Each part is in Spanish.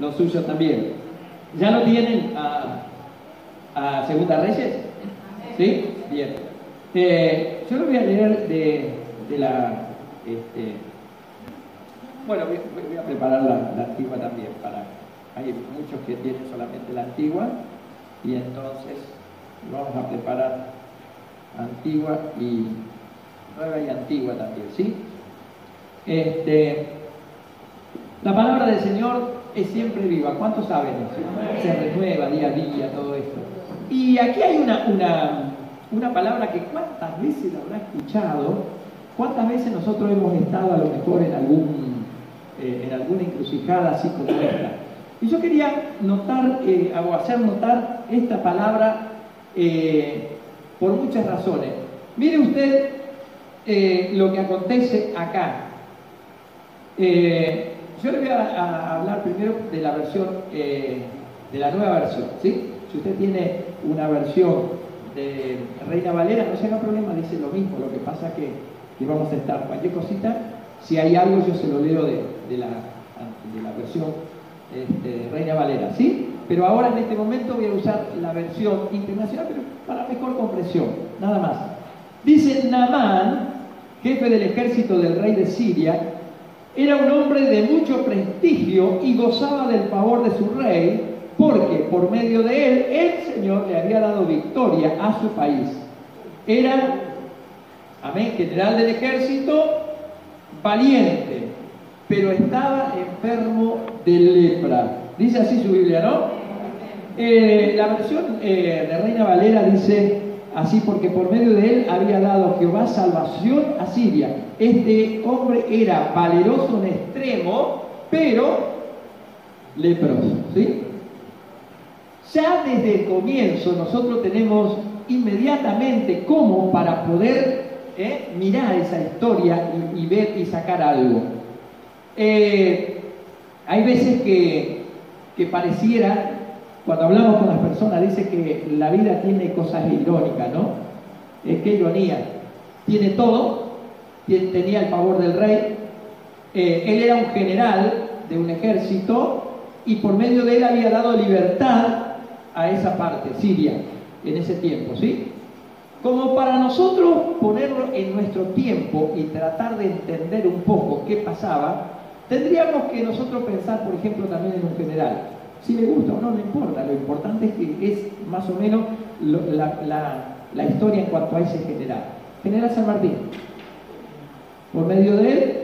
lo suyo también. ¿Ya lo tienen a, Segunda Reyes? ¿Sí? Bien. Eh, yo lo voy a leer de, de la... Este, bueno, voy, voy a preparar la, la antigua también para... Hay muchos que tienen solamente la antigua y entonces vamos a preparar antigua y nueva y antigua también, ¿sí? Este, la palabra del Señor es siempre viva. ¿Cuántos saben eso? Se renueva día a día todo esto. Y aquí hay una, una, una palabra que cuántas veces la habrá escuchado, cuántas veces nosotros hemos estado a lo mejor en, algún, eh, en alguna encrucijada así como esta. Y yo quería notar eh, o hacer notar esta palabra eh, por muchas razones. Mire usted eh, lo que acontece acá. Yo le voy a, hablar primero de la versión, eh, de la nueva versión, ¿sí? Si usted tiene una versión de Reina Valera, no se haga problema, dice lo mismo, lo que pasa que, que vamos a estar, cualquier cosita, si hay algo yo se lo leo de, la, de la, versión este, Reina Valera, ¿sí? Pero ahora en este momento voy a usar la versión internacional, pero para mejor comprensión, nada más. Dice Namán, jefe del ejército del rey de Siria, era un hombre de mucho prestigio y gozaba del favor de su rey, porque por medio de él el Señor le había dado victoria a su país. Era, amén, general del ejército, valiente, pero estaba enfermo de lepra. Dice así su Biblia, ¿no? Eh, la versión eh, de Reina Valera dice así, porque por medio de él había dado Jehová salvación a Siria. Este hombre era valeroso en extremo, pero leproso. ¿sí? Ya desde el comienzo nosotros tenemos inmediatamente cómo para poder eh, mirar esa historia y, ver y sacar algo. Eh, hay veces que, que pareciera, cuando hablamos con las personas, dice que la vida tiene cosas irónicas, ¿no? Es que ironía. Tiene todo, tenía el favor del rey, eh, él era un general de un ejército y por medio de él había dado libertad a esa parte, Siria, en ese tiempo, ¿sí? Como para nosotros ponerlo en nuestro tiempo y tratar de entender un poco qué pasaba, tendríamos que nosotros pensar, por ejemplo, también en un general. Si le gusta o no, no importa, lo importante es que es más o menos la, la, la historia en cuanto a ese general. General San Martín, por medio de él,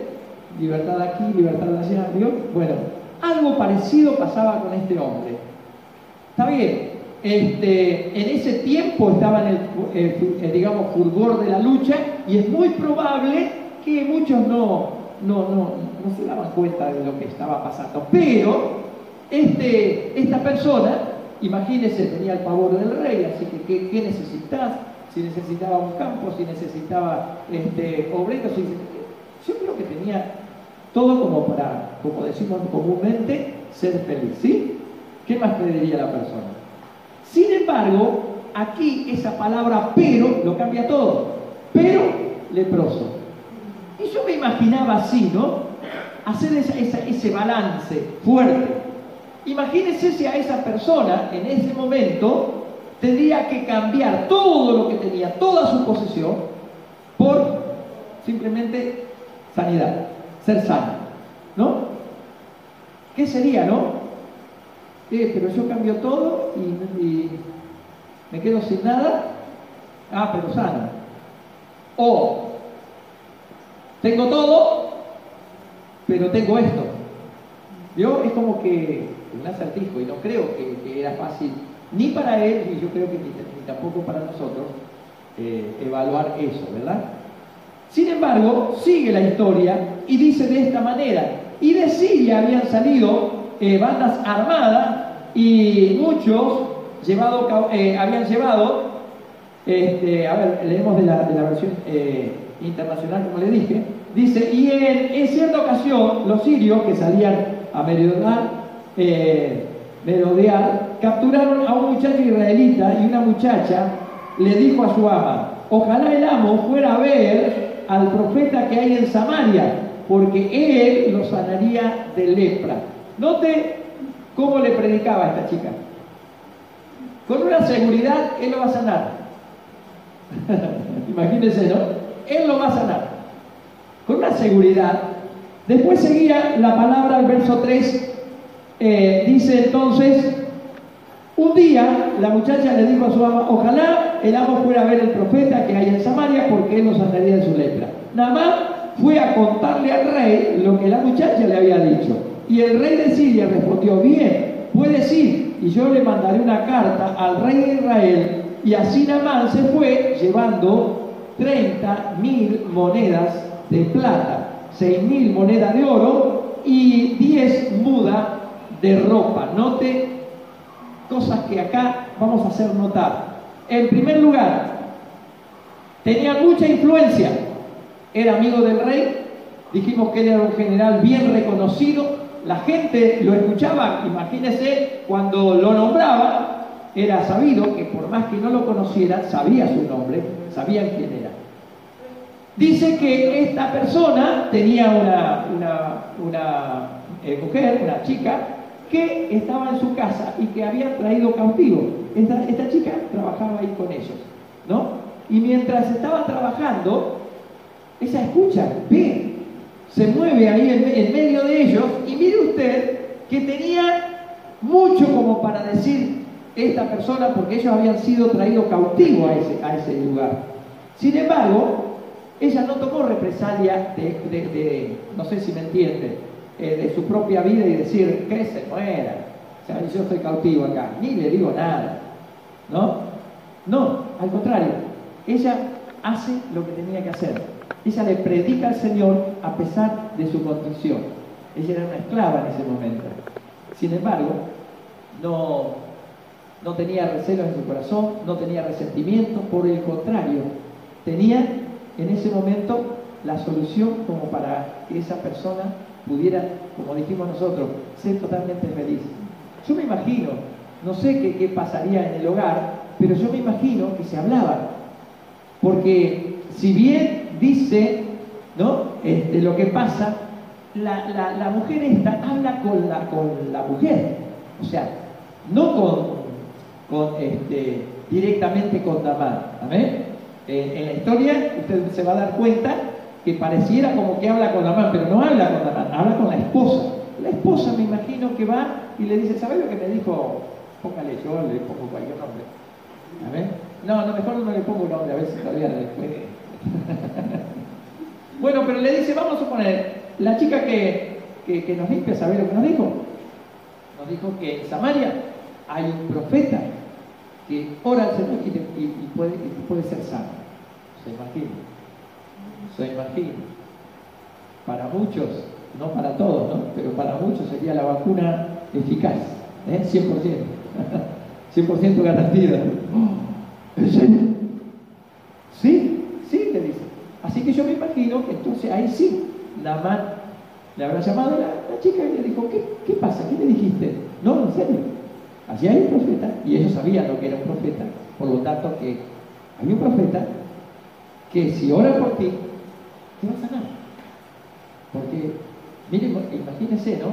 libertad aquí, libertad allá, ¿vio? Bueno, algo parecido pasaba con este hombre. Está bien, este, en ese tiempo estaba en el, el, el, digamos, fulgor de la lucha y es muy probable que muchos no, no, no, no se daban cuenta de lo que estaba pasando. Pero este, esta persona, imagínese, tenía el favor del rey, así que ¿qué, qué necesitas? Si necesitaba un campo, si necesitaba este, obreros, si, yo creo que tenía todo como para, como decimos comúnmente, ser feliz, ¿sí? ¿Qué más pediría la persona? Sin embargo, aquí esa palabra pero lo cambia todo. Pero leproso. Y yo me imaginaba así, ¿no? Hacer esa, esa, ese balance fuerte. Imagínense si a esa persona en ese momento tendría que cambiar todo lo que tenía, toda su posesión, por simplemente sanidad, ser sano, ¿no? ¿Qué sería, no? Eh, pero yo cambio todo y, me quedo sin nada, ah, pero sano. O tengo todo, pero tengo esto. ¿Vio? Es como que un acertijo y no creo que, era fácil ni para él, y yo creo que ni, tampoco para nosotros, eh, evaluar eso, ¿verdad? Sin embargo, sigue la historia y dice de esta manera, y de Siria habían salido eh, bandas armadas y muchos llevado, eh, habían llevado, este, a ver, leemos de la, versión internacional como le dije, dice, y en, cierta ocasión los sirios que salían a merodear, eh, merodear, capturaron a un muchacho israelita y una muchacha le dijo a su ama, ojalá el amo fuera a ver al profeta que hay en Samaria porque él lo sanaría de lepra. Note cómo le predicaba a esta chica. Con una seguridad, él lo va a sanar. Imagínense, ¿no? Él lo va a sanar. Con una seguridad. Después seguía la palabra, el verso 3, eh, dice entonces, un día la muchacha le dijo a su ama, ojalá el amo fuera a ver el profeta que hay en Samaria porque él nos sanaría de su lepra. Nada más fue a contarle al rey lo que la muchacha le había dicho. Y el rey de Siria respondió, bien, puedes ir y yo le mandaré una carta al rey de Israel. Y así Namán se fue llevando 30 mil monedas de plata, 6 mil monedas de oro y 10 mudas de ropa. Note cosas que acá vamos a hacer notar. En primer lugar, tenía mucha influencia. Era amigo del rey. Dijimos que era un general bien reconocido. La gente lo escuchaba. Imagínense cuando lo nombraba. Era sabido que por más que no lo conocieran, sabía su nombre, sabían quién era. Dice que esta persona tenía una, una, eh, mujer, una chica, que estaba en su casa y que había traído cautivo. Esta, chica trabajaba ahí con ellos, ¿no? Y mientras estaba trabajando, ella escucha, ve, se mueve ahí en, medio de ellos y mire usted que tenía mucho como para decir esta persona porque ellos habían sido traídos cautivos a ese, a ese lugar. Sin embargo, ella no tomó represalia de, de no sé si me entiende, eh, de su propia vida y decir que se muera. O sea, yo estoy cautivo acá, ni le digo nada. ¿No? No, al contrario, ella hace lo que tenía que hacer. Ella le predica al Señor a pesar de su condición. Ella era una esclava en ese momento. Sin embargo, no, no tenía recelos en su corazón, no tenía resentimiento, por el contrario, tenía en ese momento la solución como para que esa persona pudiera, como dijimos nosotros, ser totalmente feliz. Yo me imagino, no sé qué, pasaría en el hogar, pero yo me imagino que se hablaba. Porque si bien dice ¿no? Este, lo que pasa, la, mujer esta habla con la, con la mujer. O sea, no con, con este, directamente con Damar. ¿Amén? en la historia usted se va a dar cuenta que pareciera como que habla con la mano, pero no habla con la mano, habla con la esposa. La esposa me imagino que va y le dice, ¿sabes lo que me dijo? Póngale, yo le pongo cualquier nombre. A ver. No, no, mejor no le pongo un nombre, a ver si todavía después. bueno, pero le dice, vamos a suponer, la chica que, que, nos limpia, ¿sabe lo que nos dijo? Nos dijo que en Samaria hay un profeta que ora al Señor y, puede, y puede ser sano. ¿Se imagina? Se imagina. Para muchos, no para todos, ¿no? pero para muchos sería la vacuna eficaz, ¿eh? 100%. 100% garantida. ¿En serio? Sí, sí, le dice. Así que yo me imagino que entonces ahí sí, la man le habrá llamado a la, chica y le dijo, ¿qué, ¿qué pasa? ¿Qué le dijiste? No, en serio. Así hay un profeta, y ellos sabían lo que era un profeta, por lo tanto que hay un profeta que si ora por ti, te va a sanar. Porque, miren, imagínense, ¿no?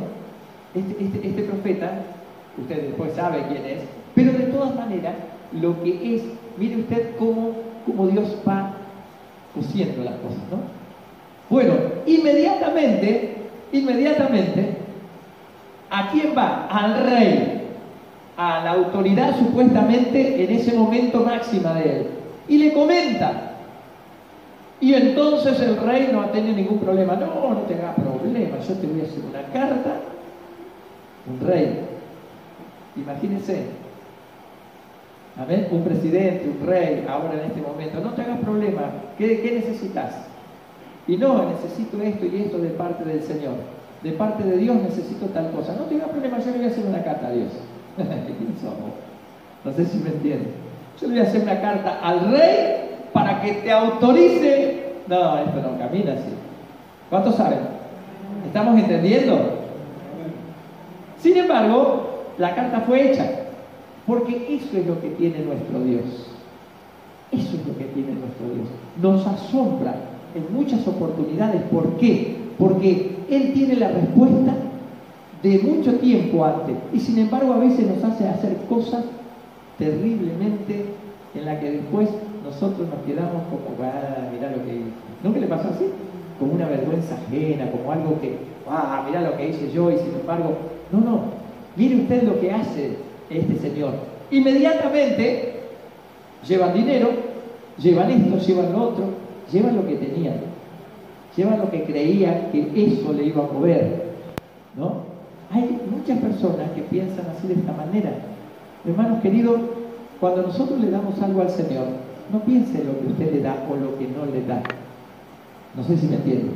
Este, este, este, profeta, usted después sabe quién es, pero de todas maneras, lo que es, mire usted cómo, cómo Dios va cosiendo las cosas, ¿no? Bueno, inmediatamente, inmediatamente, ¿a quién va? Al rey, a la autoridad supuestamente en ese momento máxima de él. Y le comenta, y entonces el rey no tenido ningún problema. No, no tenga problema. Yo te voy a hacer una carta. Un rey. Imagínense. A ver, un presidente, un rey, ahora en este momento. No te hagas problema. ¿Qué, ¿Qué necesitas? Y no, necesito esto y esto de parte del Señor. De parte de Dios necesito tal cosa. No tenga problema, yo le voy a hacer una carta a Dios. ¿Quién somos? No sé si me entienden. Yo le voy a hacer una carta al rey para que te autorice. No, esto no camina así. ¿Cuántos saben? ¿Estamos entendiendo? Sin embargo, la carta fue hecha, porque eso es lo que tiene nuestro Dios. Eso es lo que tiene nuestro Dios. Nos asombra en muchas oportunidades. ¿Por qué? Porque Él tiene la respuesta de mucho tiempo antes. Y sin embargo a veces nos hace hacer cosas terriblemente en las que después nosotros nos quedamos como, ah, mirá lo que hice. ¿No que le pasó así? Como una vergüenza ajena, como algo que, ah, mirá lo que hice yo y sin embargo, no, no, mire usted lo que hace este señor. Inmediatamente llevan dinero, llevan esto, llevan lo otro, llevan lo que tenían, llevan lo que creían que eso le iba a mover, ¿no? Hay muchas personas que piensan así de esta manera. Hermanos queridos, cuando nosotros le damos algo al Señor, no piense lo que usted le da o lo que no le da. No sé si me entiende.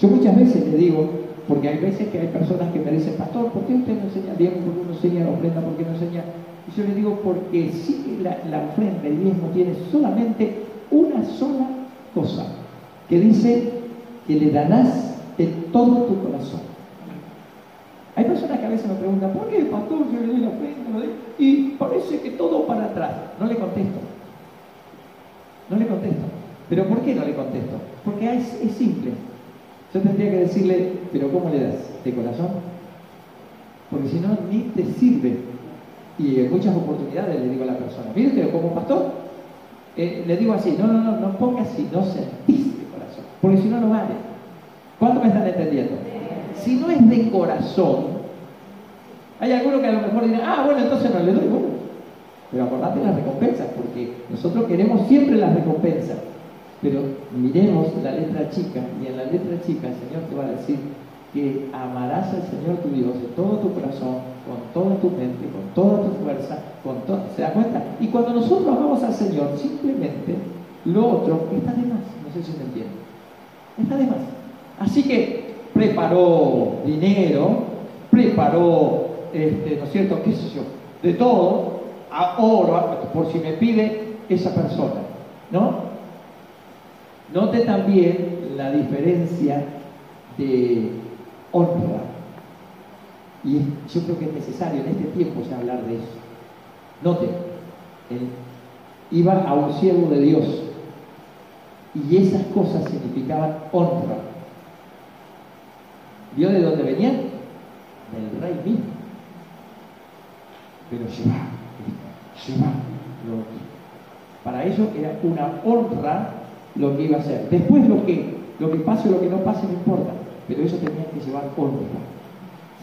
Yo muchas veces le digo, porque hay veces que hay personas que me dicen, pastor, ¿por qué usted no enseña diezmo? ¿Por qué no enseña ofrenda? ¿Por qué no enseña? Y yo le digo, porque si la, la ofrenda, el diezmo tiene solamente una sola cosa, que dice que le darás de todo tu corazón. Hay personas que a veces me preguntan, ¿por qué, pastor, yo le doy la ofrenda? Y parece que todo para atrás. No le contesto. No le contesto. ¿Pero por qué no le contesto? Porque es, simple. Yo tendría que decirle, ¿pero cómo le das? ¿De corazón? Porque si no, ni te sirve. Y en muchas oportunidades le digo a la persona, mire como pastor, eh, le digo así, no, no, no, no pongas si no sentís de corazón, porque si no, no vale. ¿Cuánto me están entendiendo? si no es de corazón, hay algunos que a lo mejor dirán, ah, bueno, entonces no le doy, bueno, pero acordate las recompensas, porque nosotros queremos siempre las recompensas. Pero miremos la letra chica, y en la letra chica el Señor te va a decir que amarás al Señor tu Dios de todo tu corazón, con toda tu mente, con toda tu fuerza, con todo. ¿Se da cuenta? Y cuando nosotros amamos al Señor, simplemente lo otro está de más. No sé si me entienden. Está de más. Así que preparó dinero, preparó, este, ¿no es cierto?, qué sé yo, de todo, a oro, por si me pide esa persona, ¿no? Note también la diferencia de honra. Y yo creo que es necesario en este tiempo hablar de eso. Note, él iba a un siervo de Dios y esas cosas significaban honra. ¿Vio de dónde venían? Del rey mismo. Pero lleva, lleva lo Para ellos era una honra lo que iba a hacer. Después lo que, lo que pase o lo que no pase no importa, pero ellos tenían que llevar honra.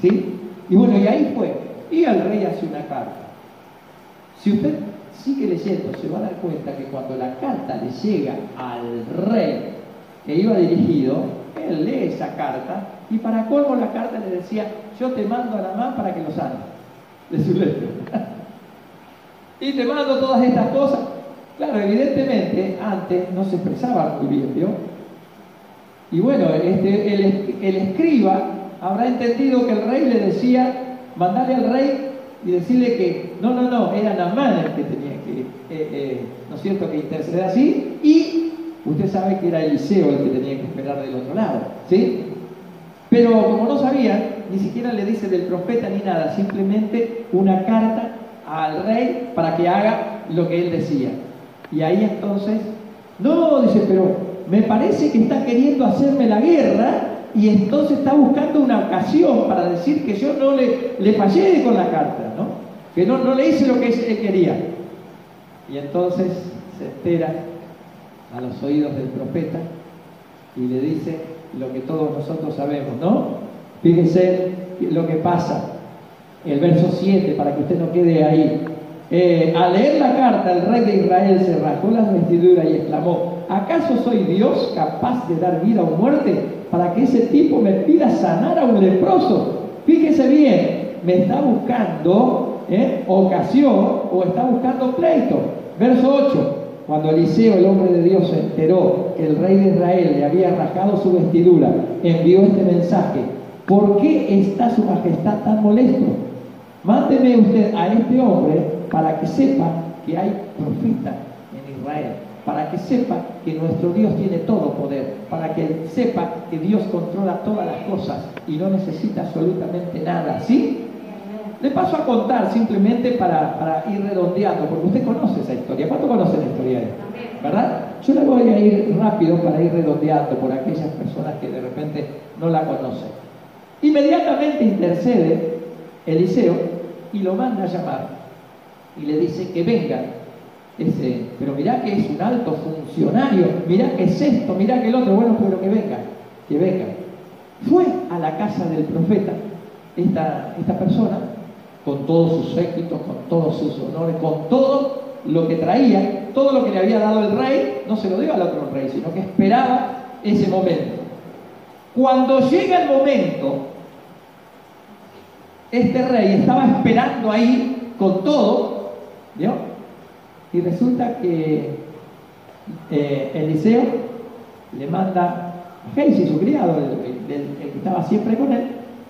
¿Sí? Y bueno, y ahí fue. Y al rey hace una carta. Si usted sigue leyendo, se va a dar cuenta que cuando la carta le llega al rey que iba dirigido, él lee esa carta y para colmo la carta le decía, yo te mando a Namán para que lo sane de su letra. Y te mando todas estas cosas. Claro, evidentemente antes no se expresaba muy bien, ¿vio? Y bueno, este, el, escriba habrá entendido que el rey le decía, mandarle al rey y decirle que no, no, no, era Namán el que tenía que, eh, eh, ¿no es cierto?, que interceder así, y usted sabe que era Eliseo el que tenía que esperar del otro lado, ¿sí? Pero como no sabían, ni siquiera le dice del profeta ni nada, simplemente una carta al rey para que haga lo que él decía. Y ahí entonces, no, dice, pero me parece que está queriendo hacerme la guerra y entonces está buscando una ocasión para decir que yo no le, le fallé con la carta, ¿no? Que no, no le hice lo que él quería. Y entonces se espera a los oídos del profeta y le dice, lo que todos nosotros sabemos, ¿no? Fíjense lo que pasa. El verso 7, para que usted no quede ahí. Eh, al leer la carta, el rey de Israel se rasgó las vestiduras y exclamó, ¿acaso soy Dios capaz de dar vida o muerte para que ese tipo me pida sanar a un leproso? Fíjese bien, me está buscando ¿eh? ocasión o está buscando pleito. Verso 8, cuando Eliseo, el hombre de Dios, se enteró que el rey de Israel le había rasgado su vestidura, envió este mensaje. ¿Por qué está su majestad tan molesto? Mándeme usted a este hombre para que sepa que hay profeta en Israel, para que sepa que nuestro Dios tiene todo poder, para que sepa que Dios controla todas las cosas y no necesita absolutamente nada. ¿Sí? Le paso a contar simplemente para, ir redondeando, porque usted conoce esa historia. ¿Cuánto conoce la historia? ¿Verdad? Yo le voy a ir rápido para ir redondeando por aquellas personas que de repente no la conocen. Inmediatamente intercede Eliseo y lo manda a llamar y le dice que venga. Pero mirá que es un alto funcionario, mirá que es esto, mirá que el otro, bueno, pero que venga, que venga. Fue a la casa del profeta esta, esta persona, con todos sus éxitos, con todos sus honores, con todo lo que traía, todo lo que le había dado el rey, no se lo dio al otro rey, sino que esperaba ese momento. Cuando llega el momento, este rey estaba esperando ahí con todo, ¿vio? Y resulta que eh, Eliseo le manda a Geisi, su criado, el, que estaba siempre con él,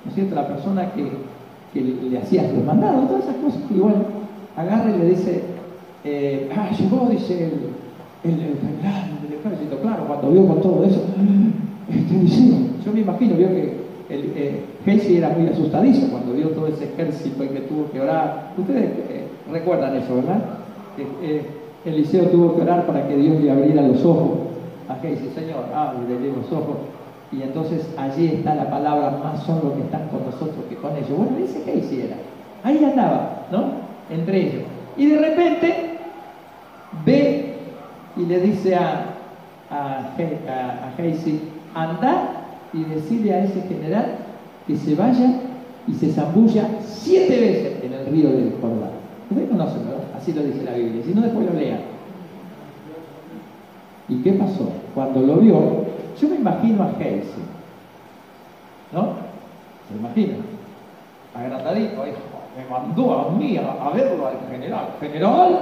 ¿no es cierto? La persona que, le hacía los mandados, todas esas cosas, y bueno, agarra y le dice, eh, ah, llegó, dice el, el, el, ejército, claro, cuando vio con todo eso, este Eliseo, yo me imagino, vio que el, eh, era muy asustadizo cuando vio todo ese ejército y que tuvo que orar. Ustedes eh, recuerdan eso, ¿verdad? Eh, Eliseo tuvo que orar para que Dios le abriera los ojos a Casey, Señor, ábrele los ojos. Y entonces allí está la palabra, más son los que están con nosotros que con ellos. Bueno, ese Casey era. Ahí andaba, ¿no? Entre ellos. Y de repente ve y le dice a, a, a, a anda y decirle a ese general que se vaya y se zambulla siete veces en el río del Jordán. Ustedes conocen, ¿verdad? Así lo dice la Biblia. Si no, después lo lean. ¿Y qué pasó? Cuando lo vio, yo me imagino a Heise, ¿no? ¿Se imagina? Agrandadito, hijo. Me mandó a mí a, verlo al general. ¿General?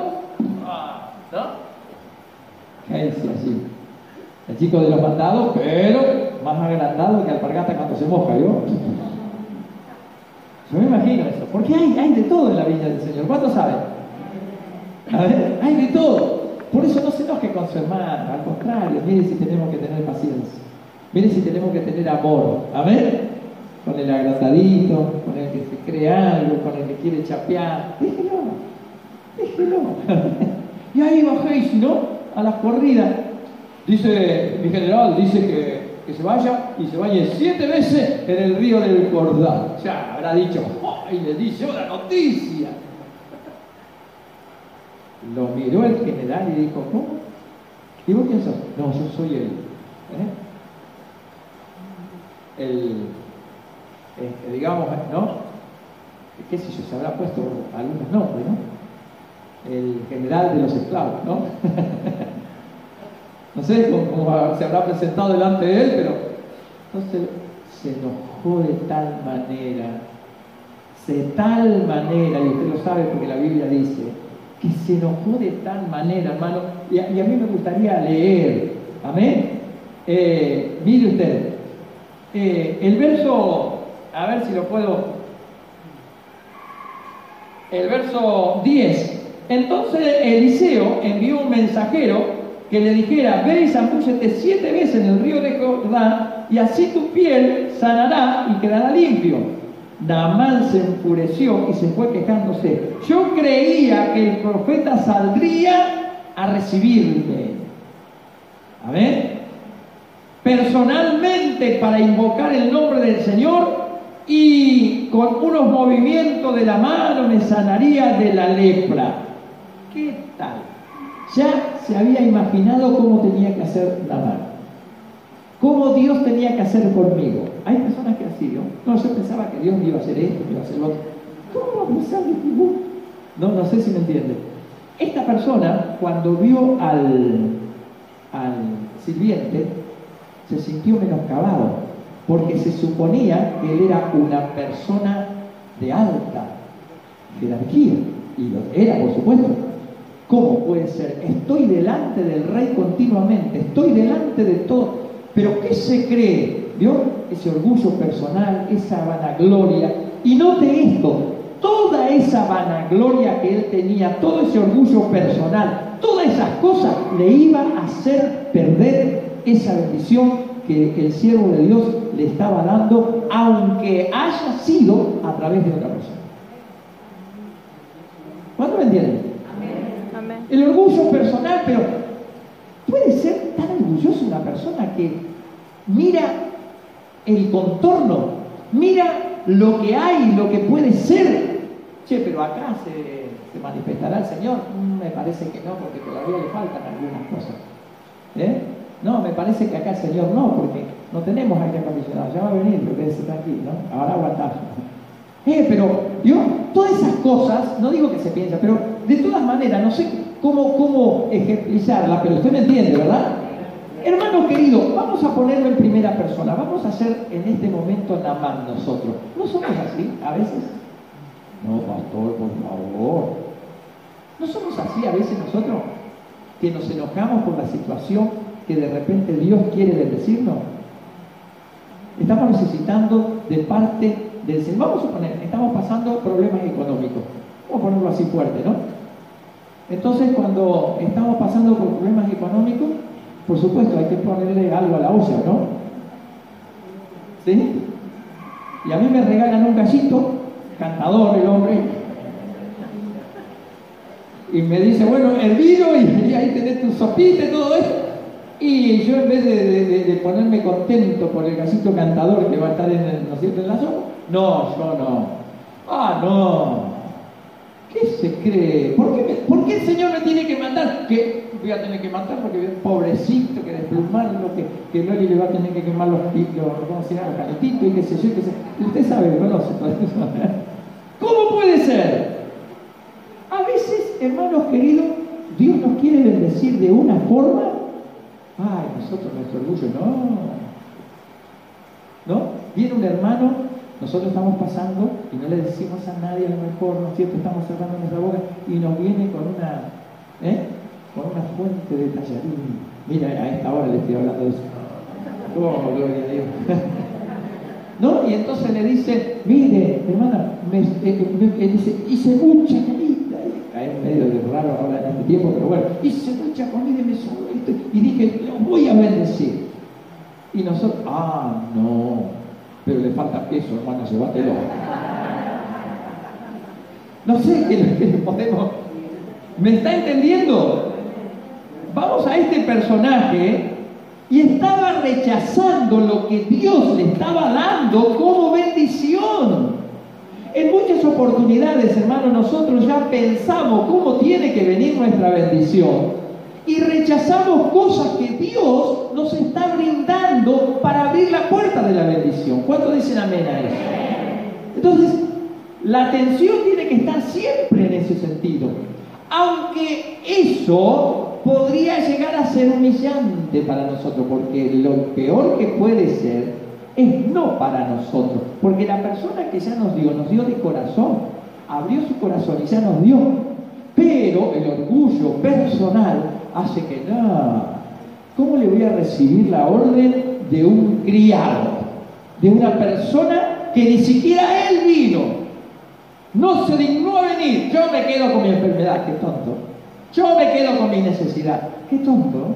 Ah, ¿No? Heise así. El chico de los mandados, pero más agrandado que alpargata cuando se moja, ¿yo? Yo me imagino eso, porque hay, de todo en la vida del Señor. ¿Cuántos saben? A ver, hay de todo. Por eso no se enoje con su hermano, al contrario, mire si tenemos que tener paciencia. Mire si tenemos que tener amor. Amén. Con el agrandadito, con el que se cree algo, con el que quiere chapear. Déjelo, déjelo. y ahí bajéis, ¿no? A las corridas. Dice mi general, dice que, se vaya y se bañe siete veces en el río del Jordán. Ya habrá dicho, y le dice una noticia. Lo miró el general y dijo, ¿cómo? ¿Y vos quién sos? No, yo soy el, ¿eh? el, este, digamos, ¿no? ¿Qué sé yo? Se habrá puesto algunos nombres, ¿no? El general de los esclavos, ¿no? No sé cómo, se habrá presentado delante de él, pero entonces se enojó de tal manera, de tal manera, y usted lo sabe porque la Biblia dice, que se enojó de tal manera, hermano, y a, mí me gustaría leer, amén. Eh, mire usted, eh, el verso, a ver si lo puedo, el verso 10, entonces Eliseo envió un mensajero que le dijera, ve y siete veces en el río de Jordán, y así tu piel sanará y quedará limpio. Naamán se enfureció y se fue quejándose. Yo creía que el profeta saldría a recibirme. ver Personalmente para invocar el nombre del Señor y con unos movimientos de la mano me sanaría de la lepra. ¿Qué tal? Ya se había imaginado cómo tenía que hacer la mano, cómo Dios tenía que hacer conmigo. Hay personas que así, ¿no? No, yo pensaba que Dios me iba a hacer esto, me iba a hacer lo otro. ¿Cómo va a de No, no sé si me entiende. Esta persona, cuando vio al, al sirviente, se sintió menoscabado, porque se suponía que él era una persona de alta jerarquía, y lo era, por supuesto, ¿Cómo puede ser? Estoy delante del rey continuamente, estoy delante de todo. Pero ¿qué se cree? ¿Vio? Ese orgullo personal, esa vanagloria. Y note esto, toda esa vanagloria que él tenía, todo ese orgullo personal, todas esas cosas le iban a hacer perder esa bendición que el siervo de Dios le estaba dando, aunque haya sido a través de otra persona. ¿Cuándo me entienden? El orgullo personal, pero puede ser una persona que mira el contorno, mira lo que hay, lo que puede ser. Che, pero acá se, manifestará el Señor. Mm, me parece que no, porque todavía le faltan algunas cosas. ¿Eh? No, me parece que acá el Señor no, porque no tenemos aire acondicionado. Ya va a venir, pero quédese aquí, ¿no? Ahora aguantamos. Eh, pero Dios, todas esas cosas, no digo que se piensa, pero de todas maneras, no sé cómo, cómo ejemplizarla, pero usted me entiende, ¿verdad? Hermano querido, vamos a ponerlo en primera persona, vamos a hacer en este momento Namán nosotros. ¿No somos así a veces? No, pastor, por favor. ¿No somos así a veces nosotros? Que nos enojamos por la situación que de repente Dios quiere bendecirnos. Estamos necesitando de parte del Señor. Vamos a suponer, estamos pasando problemas económicos. Vamos a ponerlo así fuerte, ¿no? Entonces, cuando estamos pasando por problemas económicos, por supuesto, hay que ponerle algo a la ósea, ¿no? ¿Sí? Y a mí me regalan un gallito, cantador el hombre, y me dice, bueno, hervido, y, ahí tenés tu sopita y todo eso. Y yo en vez de, ponerme contento por el gallito cantador que va a estar en, el, ¿no en la sopa, no, yo no. Ah, no. ¿Qué se cree? ¿Por qué, el Señor me tiene que mandar? Que voy a tener que matar porque pobrecito, que desplumarlo, que, que le va a tener que quemar los, los, ¿cómo se los y qué sé yo, qué sé. Usted sabe, conoce. ¿Cómo puede ser? A veces, hermanos queridos, Dios nos quiere bendecir de una forma. Ay, nosotros nuestro orgullo, no. ¿No? Viene un hermano nosotros estamos pasando y no le decimos a nadie a lo mejor, ¿no es cierto? Estamos cerrando nuestra boca y nos viene con una, ¿eh? con una fuente de tallarín. Mira, a esta hora le estoy hablando de eso. Oh, gloria a Dios. ¿No? Y entonces le dice, mire, hermana, me, eh, eh, dice, hice mucha comida. Es medio de raro ahora en este tiempo, pero bueno, hice mucha comida y me sobró esto. Y dije, lo voy a bendecir. Y nosotros, ah, no, pero le falta peso, hermano, llévatelo. No sé qué, le podemos. ¿Me está entendiendo? Vamos a este personaje y estaba rechazando lo que Dios le estaba dando como bendición. En muchas oportunidades, hermano, nosotros ya pensamos cómo tiene que venir nuestra bendición y rechazamos cosas que Dios nos está brindando para abrir la puerta de la bendición. ¿Cuántos dicen amén a eso? Entonces, la atención tiene que estar siempre en ese sentido. Aunque eso podría llegar a ser humillante para nosotros, porque lo peor que puede ser es no para nosotros, porque la persona que ya nos dio, nos dio de corazón, abrió su corazón y ya nos dio, pero el orgullo personal hace que nada. ¿Cómo le voy a recibir la orden de un criado? De una persona que ni siquiera él vino. No se dignó a venir. Yo me quedo con mi enfermedad. Qué tonto. Yo me quedo con mi necesidad. Qué tonto.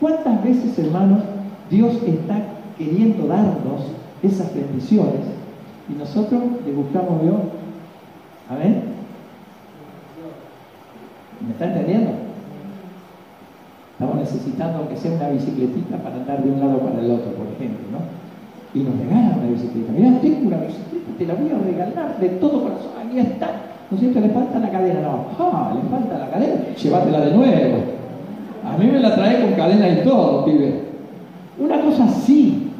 ¿Cuántas veces, hermanos, Dios está queriendo darnos esas bendiciones y nosotros le buscamos Dios? Amén. ¿Me está entendiendo? Estamos necesitando que sea una bicicletita para andar de un lado para el otro, por ejemplo, ¿no? Y nos regalan una bicicleta. Mira, tengo una bicicleta, te la voy a regalar de todo corazón. Ahí está. ¿No es cierto? Le falta la cadena. No, ah, le falta la cadena. Llévatela de nuevo. A mí me la trae con cadena y todo, pibe. Una cosa así.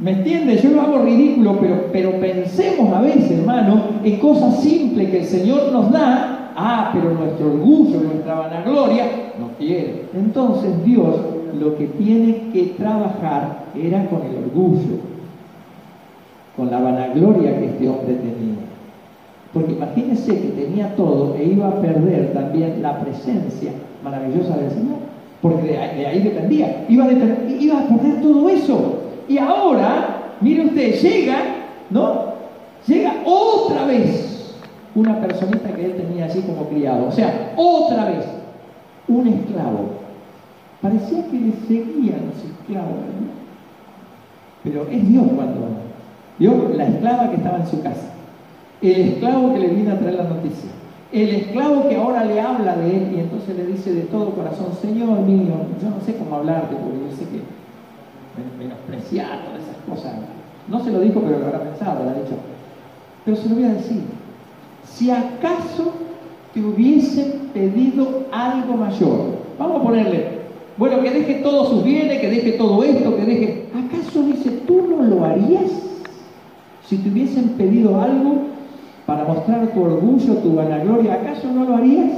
¿Me entiendes? Yo lo hago ridículo, pero, pero pensemos a veces, hermano, en cosas simples que el Señor nos da Ah, pero nuestro orgullo, nuestra vanagloria no quiere. Entonces Dios lo que tiene que trabajar era con el orgullo, con la vanagloria que este hombre tenía. Porque imagínense que tenía todo e iba a perder también la presencia maravillosa del Señor. Porque de ahí, dependía. Iba a, iba a perder todo eso. Y ahora, mire usted, llega, ¿no? Llega otra vez una personita que él tenía así como criado. O sea, otra vez, un esclavo. Parecía que le seguían los esclavos, Pero es Dios cuando Dios, la esclava que estaba en su casa, el esclavo que le vino a traer la noticia, el esclavo que ahora le habla de él y entonces le dice de todo corazón, Señor mío, yo no sé cómo hablarte porque yo sé que menospreciar todas esas cosas. No se lo dijo, pero lo habrá pensado, lo ha dicho. Pero se lo voy a decir. Si acaso te hubiesen pedido algo mayor, vamos a ponerle, bueno, que deje todos sus bienes, que deje todo esto, que deje... ¿Acaso dice, tú no lo harías? Si te hubiesen pedido algo para mostrar tu orgullo, tu vanagloria, ¿acaso no lo harías?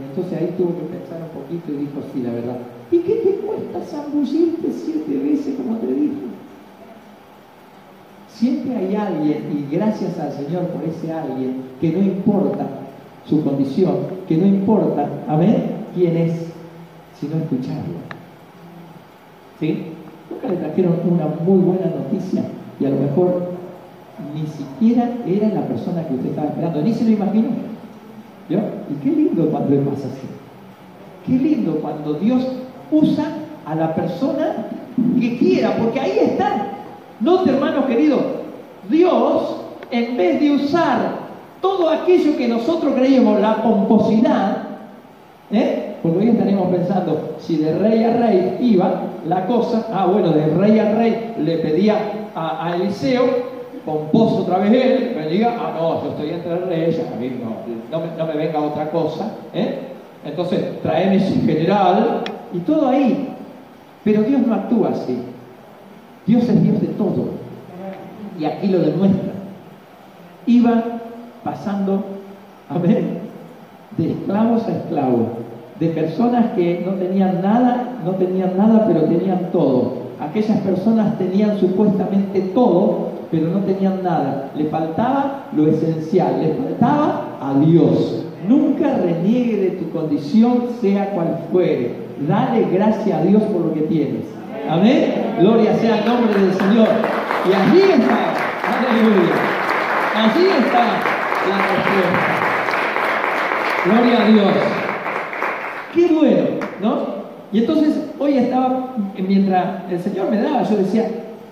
Y entonces ahí tuvo que pensar un poquito y dijo, sí, la verdad. ¿Y qué te cuesta zambullirte siete veces como te dije? Siempre hay alguien, y gracias al Señor por ese alguien, que no importa su condición, que no importa, amén, quién es, sino escucharlo. ¿Sí? Nunca le trajeron una muy buena noticia y a lo mejor ni siquiera era la persona que usted estaba esperando, ni se lo imaginó. ¿Yo? Y qué lindo cuando pasa así. Qué lindo cuando Dios usa a la persona que quiera, porque ahí está. Note, hermano querido, Dios, en vez de usar todo aquello que nosotros creíamos, la pomposidad, ¿eh? porque hoy estaremos pensando, si de rey a rey iba la cosa, ah, bueno, de rey a rey le pedía a, Eliseo, pomposo otra vez él, me diga, ah, no, yo estoy entre reyes, a mí no, no, me, venga otra cosa, ¿eh? entonces traeme su general, y todo ahí. Pero Dios no actúa así. Dios es Dios de todo. Y aquí lo demuestra. Iba pasando, amén, de esclavos a esclavos, de personas que no tenían nada, no tenían nada, pero tenían todo. Aquellas personas tenían supuestamente todo, pero no tenían nada. Le faltaba lo esencial, le faltaba a Dios. Nunca reniegue de tu condición, sea cual fuere. Dale gracias a Dios por lo que tienes. Amén. Gloria sea el nombre del Señor. Y allí está, aleluya. Allí está. Gloria a Dios. Qué bueno, ¿no? Y entonces hoy estaba, mientras el Señor me daba, yo decía,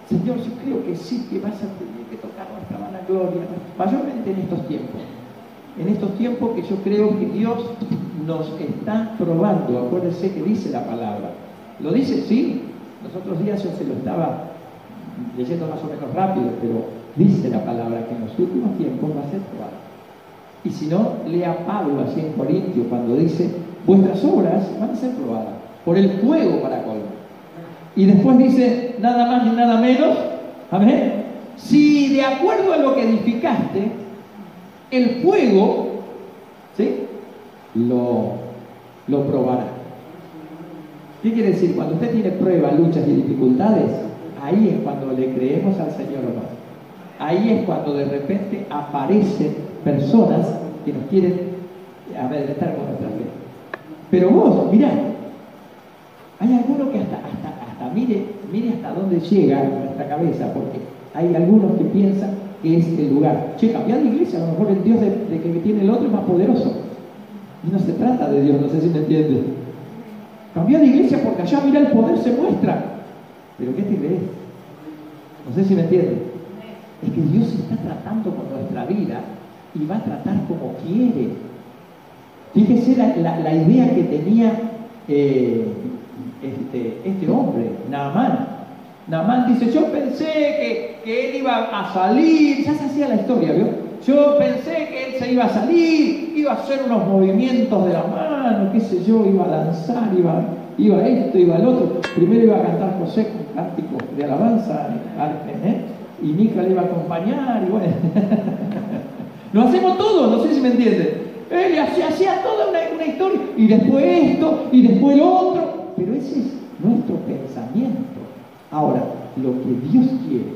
Señor, yo creo que sí, que vas a tener que tocar nuestra vanagloria, mayormente en estos tiempos. En estos tiempos que yo creo que Dios nos está probando. Acuérdense que dice la palabra. Lo dice, sí. Los otros días yo se lo estaba leyendo más o menos rápido, pero dice la palabra que en los últimos tiempos va a ser probado. Y si no, lea Pablo así en Corintio cuando dice, vuestras obras van a ser probadas por el fuego para colmo. Y después dice, nada más ni nada menos, amén, si de acuerdo a lo que edificaste, el fuego, ¿sí? Lo, lo probará. ¿Qué quiere decir? Cuando usted tiene pruebas, luchas y dificultades, ahí es cuando le creemos al Señor o. Ahí es cuando de repente aparecen personas que nos quieren amedrentar con nuestra fe. Pero vos, mirá, hay alguno que hasta, hasta, hasta mire, mire hasta dónde llega nuestra cabeza, porque hay algunos que piensan que es el lugar. Che, cambia de iglesia, a lo mejor el Dios de, que tiene el otro es más poderoso. Y no se trata de Dios, no sé si me entiende. Cambia de iglesia porque allá mira el poder se muestra. Pero ¿qué te crees? No sé si me entiende. Es que Dios está tratando con nuestra vida y va a tratar como quiere. Fíjese la, idea que tenía eh, este, este hombre, Naamán. Namán dice, yo pensé que, él iba a salir, ya se hacía la historia, ¿vio? Yo pensé que él se iba a salir, iba a hacer unos movimientos de la mano, qué sé yo, iba a lanzar, iba, iba esto, iba el otro. Primero iba a cantar José con de alabanza, ¿eh? y Mica le iba a acompañar, y bueno. Lo hacemos todo, no sé si me entienden. Él hacía, toda una, historia, y después esto, y después lo otro. Pero ese es nuestro pensamiento. Ahora, lo que Dios quiere,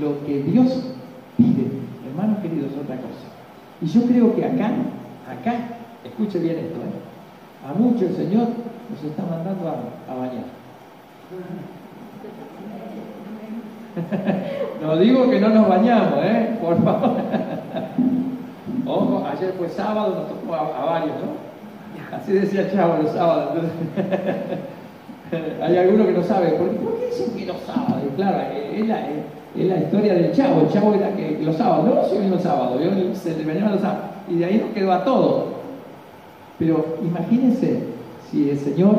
lo que Dios pide, hermanos queridos, es otra cosa. Y yo creo que acá, acá, escuche bien esto, ¿eh? a muchos el Señor nos está mandando a, bañar. no digo que no nos bañamos, ¿eh? Por favor. Ayer fue sábado, nos tocó a, varios, ¿no? Así decía Chavo los sábados. Hay algunos que no saben, ¿por qué, dicen que los sábados? claro, es la, es la, historia del chavo, el chavo era que los sábados, no se ven los sábados, se le los sábados, y de ahí nos quedó a todos. Pero imagínense si el Señor,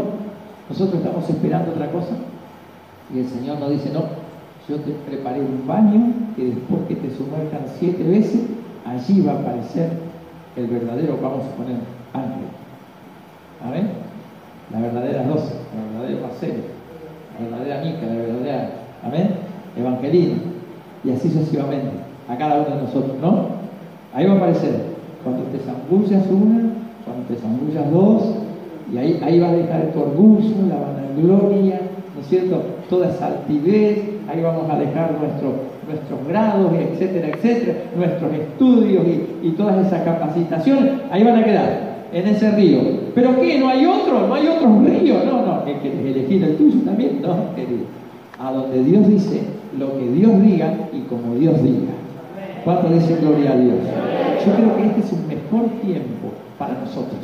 nosotros estamos esperando otra cosa, y el Señor nos dice, no, yo te preparé un baño que después que te sumerjan siete veces, allí va a aparecer el verdadero, vamos a poner, ángel. ¿Amén? La verdadera Rosa, la verdadera Marcelo, la verdadera Mica, la verdadera, amén, Evangelina, y así sucesivamente, a cada uno de nosotros, ¿no? Ahí va a aparecer, cuando te zambullas una, cuando te zambullas dos, y ahí, ahí va a dejar el orgullo, la vanagloria, ¿no es cierto? Toda esa altivez, ahí vamos a dejar nuestro, nuestros grados, etcétera, etcétera, nuestros estudios y, y todas esas capacitaciones, ahí van a quedar en ese río. ¿Pero qué? ¿No hay otro? ¿No hay otro río? No, no, que elegir el tuyo también. No, querido. A donde Dios dice lo que Dios diga y como Dios diga. ¿Cuánto dice gloria a Dios? Yo creo que este es un mejor tiempo para nosotros.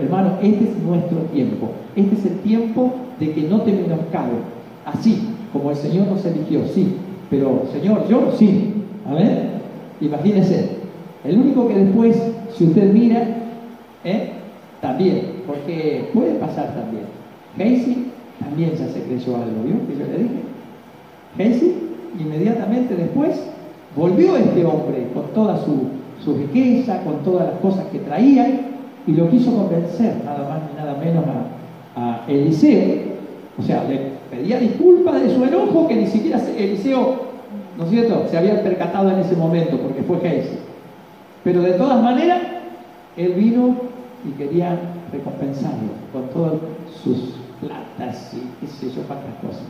Hermano, este es nuestro tiempo. Este es el tiempo de que no te menoscabe. Así como el Señor nos eligió, sí. Pero, Señor, yo sí. Amén. Imagínese. El único que después, si usted mira, ¿eh? también, porque puede pasar también. Casey también ya se creyó algo, ¿vio? Que yo le dije. Casey, inmediatamente después, volvió este hombre con toda su, su riqueza, con todas las cosas que traía, y lo quiso convencer, nada más ni nada menos a, a Eliseo. O sea, le pedía disculpas de su enojo que ni siquiera Eliseo, ¿no es cierto?, se había percatado en ese momento, porque fue Casey. Pero de todas maneras, él vino y quería recompensarlo con todas sus platas y qué sé yo, cuántas cosas.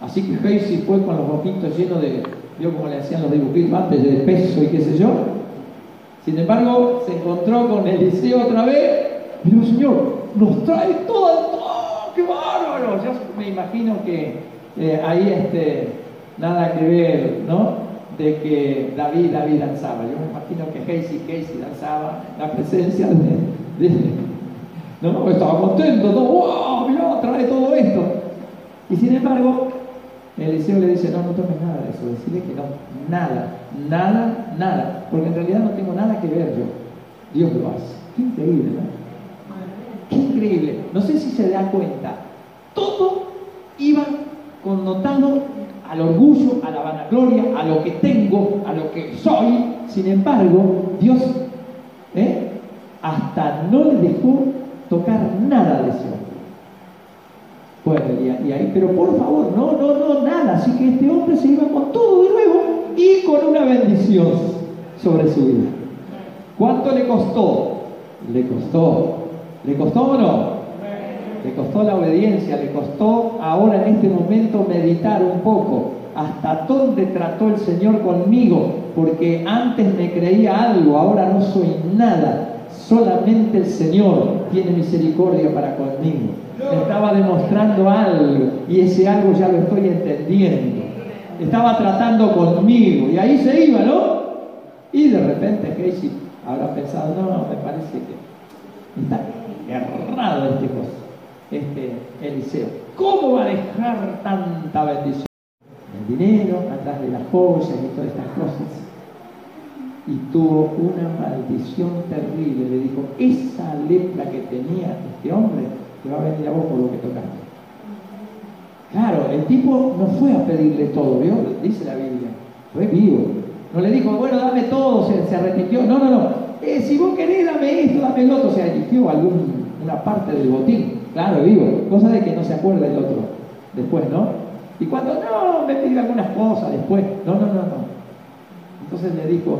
Así que Casey fue con los boquitos llenos de, vio como le hacían los dibujitos antes, de peso y qué sé yo. Sin embargo, se encontró con Eliseo otra vez dijo, Señor, nos trae todo, todo, qué bárbaro. Yo me imagino que eh, ahí este, nada que ver, ¿no? de que David, David danzaba. Yo me imagino que Casey, Casey danzaba la presencia de, no, no, estaba contento, todo, wow, mira, trae todo esto. Y sin embargo, Eliseo le dice, no, no tomes nada de eso, decirle que no, nada, nada, nada, porque en realidad no tengo nada que ver yo. Dios lo hace. Qué increíble, ¿no? Qué increíble. No sé si se da cuenta. Todo iba connotado al orgullo, a la vanagloria, a lo que tengo, a lo que soy. Sin embargo, Dios ¿eh? hasta no le dejó tocar nada de hombre. Bueno, y, ahí, pero por favor, no, no, no, nada. Así que este hombre se iba con todo de nuevo y con una bendición sobre su vida. ¿Cuánto le costó? Le costó. ¿Le costó o no? le costó la obediencia, le costó ahora en este momento meditar un poco hasta dónde trató el Señor conmigo, porque antes me creía algo, ahora no soy nada, solamente el Señor tiene misericordia para conmigo. Me estaba demostrando algo y ese algo ya lo estoy entendiendo. Estaba tratando conmigo y ahí se iba, ¿no? Y de repente Casey habrá pensado, no, me parece que está errado este cosa este Eliseo. ¿Cómo va a dejar tanta bendición? El dinero, atrás de las joyas y todas estas cosas. Y tuvo una maldición terrible. Le dijo, esa lepra que tenía este hombre, te va a venir a vos por lo que tocaste. Claro, el tipo no fue a pedirle todo, ¿vio? Dice la Biblia. Fue vivo. No le dijo, bueno, dame todo, se, se arrepintió. No, no, no. Eh, si vos querés, dame esto, dame el otro. Se arrepintió parte del botín. Claro, vivo. Cosa de que no se acuerda el otro después, ¿no? Y cuando no, me pidió algunas cosas después. No, no, no, no. Entonces le dijo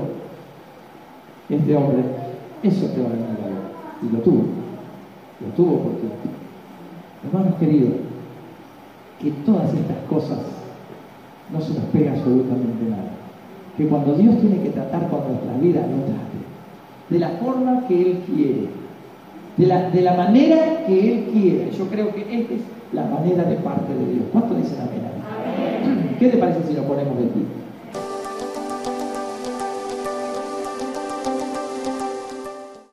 este hombre, eso te va a venir a Y lo tuvo. Lo tuvo porque, hermanos queridos, que todas estas cosas no se nos pega absolutamente nada. Que cuando Dios tiene que tratar con nuestra vida, no trate. De la forma que Él quiere de la, de la manera que Él quiere. Yo creo que esta es la manera de parte de Dios. ¿Cuánto dicen amén? ¿Qué te parece si nos ponemos de ti?